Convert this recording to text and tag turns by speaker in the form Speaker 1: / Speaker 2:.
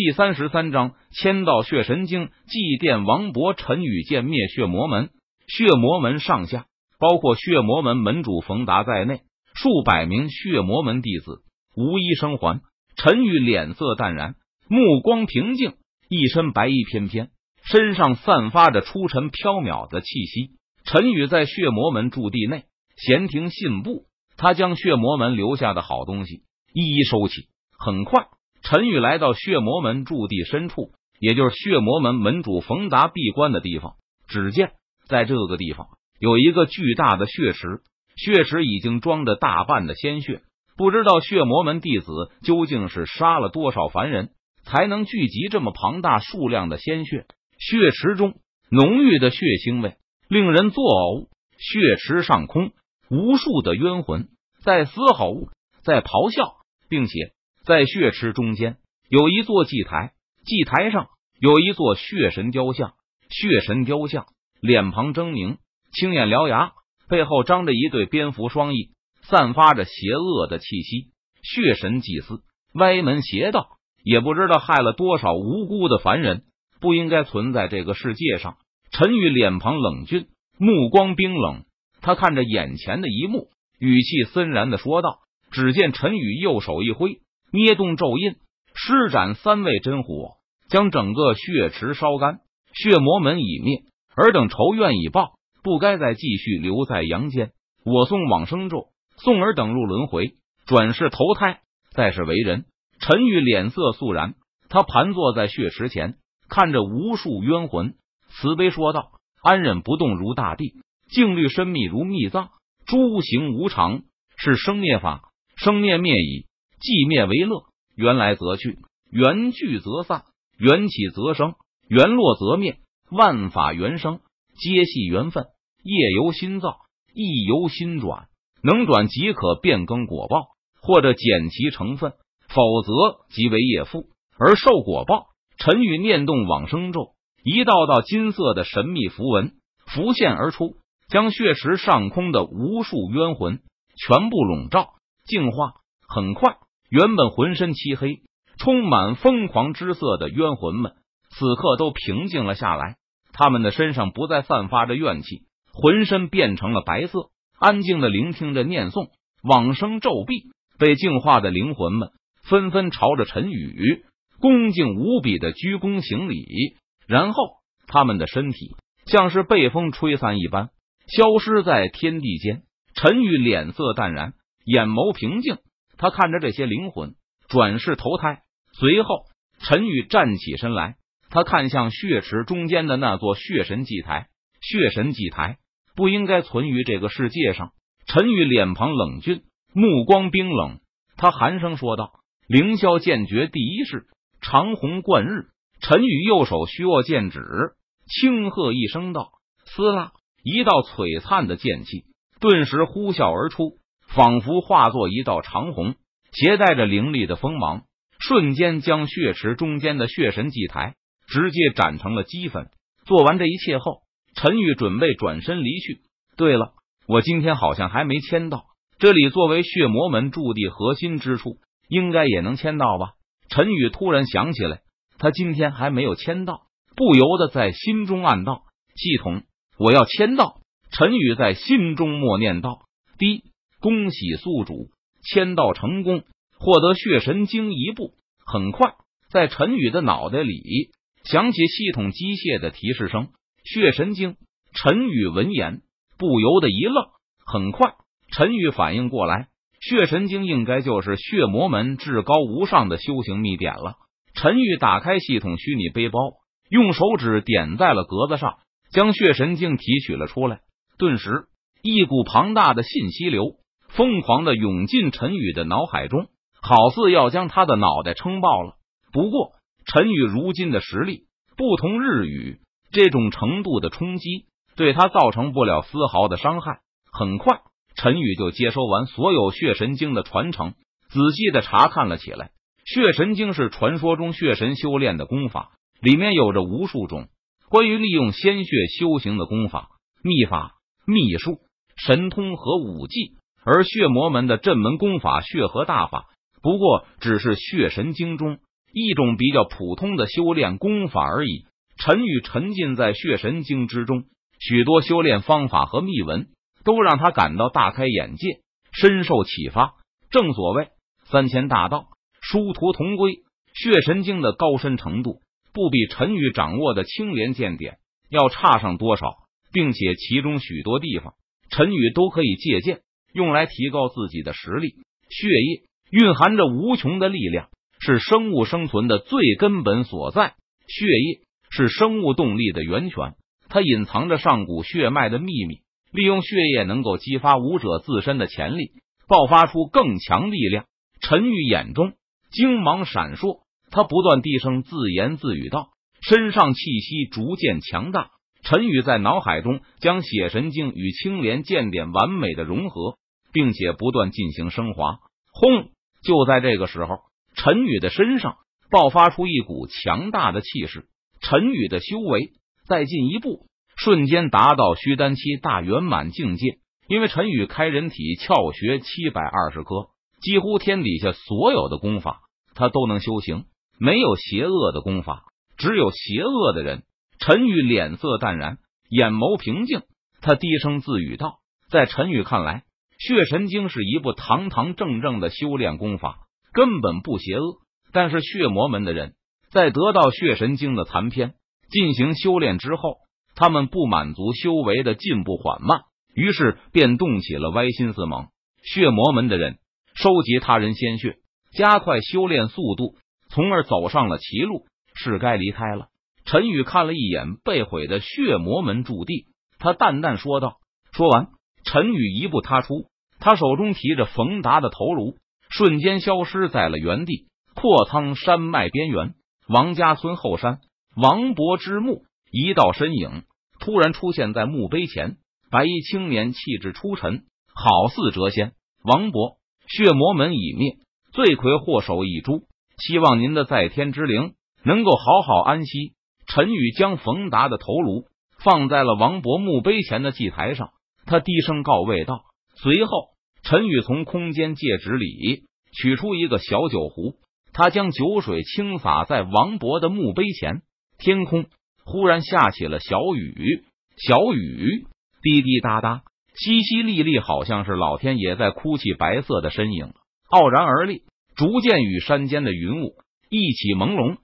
Speaker 1: 第三十三章签到血神经，祭奠王勃。陈宇见灭血魔门，血魔门上下包括血魔门门主冯达在内，数百名血魔门弟子无一生还。陈宇脸色淡然，目光平静，一身白衣翩翩，身上散发着出尘飘渺的气息。陈宇在血魔门驻地内闲庭信步，他将血魔门留下的好东西一一收起。很快。陈宇来到血魔门驻地深处，也就是血魔门门主冯达闭关的地方。只见在这个地方有一个巨大的血池，血池已经装着大半的鲜血。不知道血魔门弟子究竟是杀了多少凡人，才能聚集这么庞大数量的鲜血？血池中浓郁的血腥味令人作呕。血池上空，无数的冤魂在嘶吼，在咆哮，并且。在血池中间有一座祭台，祭台上有一座血神雕像。血神雕像脸庞狰狞，青眼獠牙，背后张着一对蝙蝠双翼，散发着邪恶的气息。血神祭司歪门邪道，也不知道害了多少无辜的凡人，不应该存在这个世界上。陈宇脸庞冷峻，目光冰冷，他看着眼前的一幕，语气森然的说道：“只见陈宇右手一挥。”捏动咒印，施展三味真火，将整个血池烧干。血魔门已灭，尔等仇怨已报，不该再继续留在阳间。我送往生咒，送尔等入轮回，转世投胎，再世为人。陈玉脸色肃然，他盘坐在血池前，看着无数冤魂，慈悲说道：“安忍不动如大地，静虑深密如密藏。诸行无常，是生灭法，生灭灭矣。”寂灭为乐，缘来则去，缘聚则散，缘起则生，缘落则灭。万法缘生，皆系缘分。业由心造，意由心转。能转即可变更果报，或者减其成分；否则即为业负而受果报。陈宇念动往生咒，一道道金色的神秘符文浮现而出，将血池上空的无数冤魂全部笼罩、净化。很快。原本浑身漆黑、充满疯狂之色的冤魂们，此刻都平静了下来。他们的身上不再散发着怨气，浑身变成了白色，安静的聆听着念诵往生咒毕。被净化的灵魂们纷纷朝着陈宇恭敬无比的鞠躬行礼，然后他们的身体像是被风吹散一般，消失在天地间。陈宇脸色淡然，眼眸平静。他看着这些灵魂转世投胎，随后陈宇站起身来，他看向血池中间的那座血神祭台。血神祭台不应该存于这个世界上。陈宇脸庞冷峻，目光冰冷，他寒声说道：“凌霄剑诀第一式，长虹贯日。”陈宇右手虚握剑指，轻喝一声道：“撕拉！”一道璀璨的剑气顿时呼啸而出。仿佛化作一道长虹，携带着凌厉的锋芒，瞬间将血池中间的血神祭台直接斩成了齑粉。做完这一切后，陈宇准备转身离去。对了，我今天好像还没签到。这里作为血魔门驻地核心之处，应该也能签到吧？陈宇突然想起来，他今天还没有签到，不由得在心中暗道：“系统，我要签到。”陈宇在心中默念道：“第一。”恭喜宿主签到成功，获得血神经一部。很快，在陈宇的脑袋里响起系统机械的提示声：“血神经。”陈宇闻言不由得一愣。很快，陈宇反应过来，血神经应该就是血魔门至高无上的修行秘典了。陈宇打开系统虚拟背包，用手指点在了格子上，将血神经提取了出来。顿时，一股庞大的信息流。疯狂的涌进陈宇的脑海中，好似要将他的脑袋撑爆了。不过，陈宇如今的实力不同日语，这种程度的冲击对他造成不了丝毫的伤害。很快，陈宇就接收完所有血神经的传承，仔细的查看了起来。血神经是传说中血神修炼的功法，里面有着无数种关于利用鲜血修行的功法、秘法、秘术、神通和武技。而血魔门的镇门功法血河大法，不过只是血神经中一种比较普通的修炼功法而已。陈宇沉浸在血神经之中，许多修炼方法和秘闻都让他感到大开眼界，深受启发。正所谓三千大道，殊途同归。血神经的高深程度，不比陈宇掌握的青莲剑典要差上多少，并且其中许多地方，陈宇都可以借鉴，用来提高自己的实力。血液蕴含着无穷的力量，是生物生存的最根本所在。血液是生物动力的源泉，它隐藏着上古血脉的秘密。利用血液，能够激发武者自身的潜力，爆发出更强力量。陈玉眼中精芒闪烁，他不断低声自言自语道：“身上气息逐渐强大。”陈宇在脑海中将血神经与青莲剑典完美的融合。并且不断进行升华。轰！就在这个时候，陈宇的身上爆发出一股强大的气势。陈宇的修为再进一步，瞬间达到虚丹期大圆满境界。因为陈宇开人体窍穴七百二十颗，几乎天底下所有的功法他都能修行，没有邪恶的功法，只有邪恶的人。陈宇脸色淡然，眼眸平静，他低声自语道：“在陈宇看来。”血神经是一部堂堂正正的修炼功法，根本不邪恶。但是血魔门的人在得到血神经的残篇进行修炼之后，他们不满足修为的进步缓慢，于是便动起了歪心思。猛血魔门的人收集他人鲜血，加快修炼速度，从而走上了歧路，是该离开了。陈宇看了一眼被毁的血魔门驻地，他淡淡说道：“说完。”陈宇一步踏出，他手中提着冯达的头颅，瞬间消失在了原地。阔苍山脉边缘，王家村后山，王博之墓，一道身影突然出现在墓碑前。白衣青年气质出尘，好似谪仙。王博，血魔门已灭，罪魁祸首已诛，希望您的在天之灵能够好好安息。陈宇将冯达的头颅放在了王博墓碑前的祭台上。他低声告慰道，随后陈宇从空间戒指里取出一个小酒壶，他将酒水倾洒在王博的墓碑前。天空忽然下起了小雨，小雨滴滴答答，淅淅沥沥，好像是老天爷在哭泣。白色的身影傲然而立，逐渐与山间的云雾一起朦胧。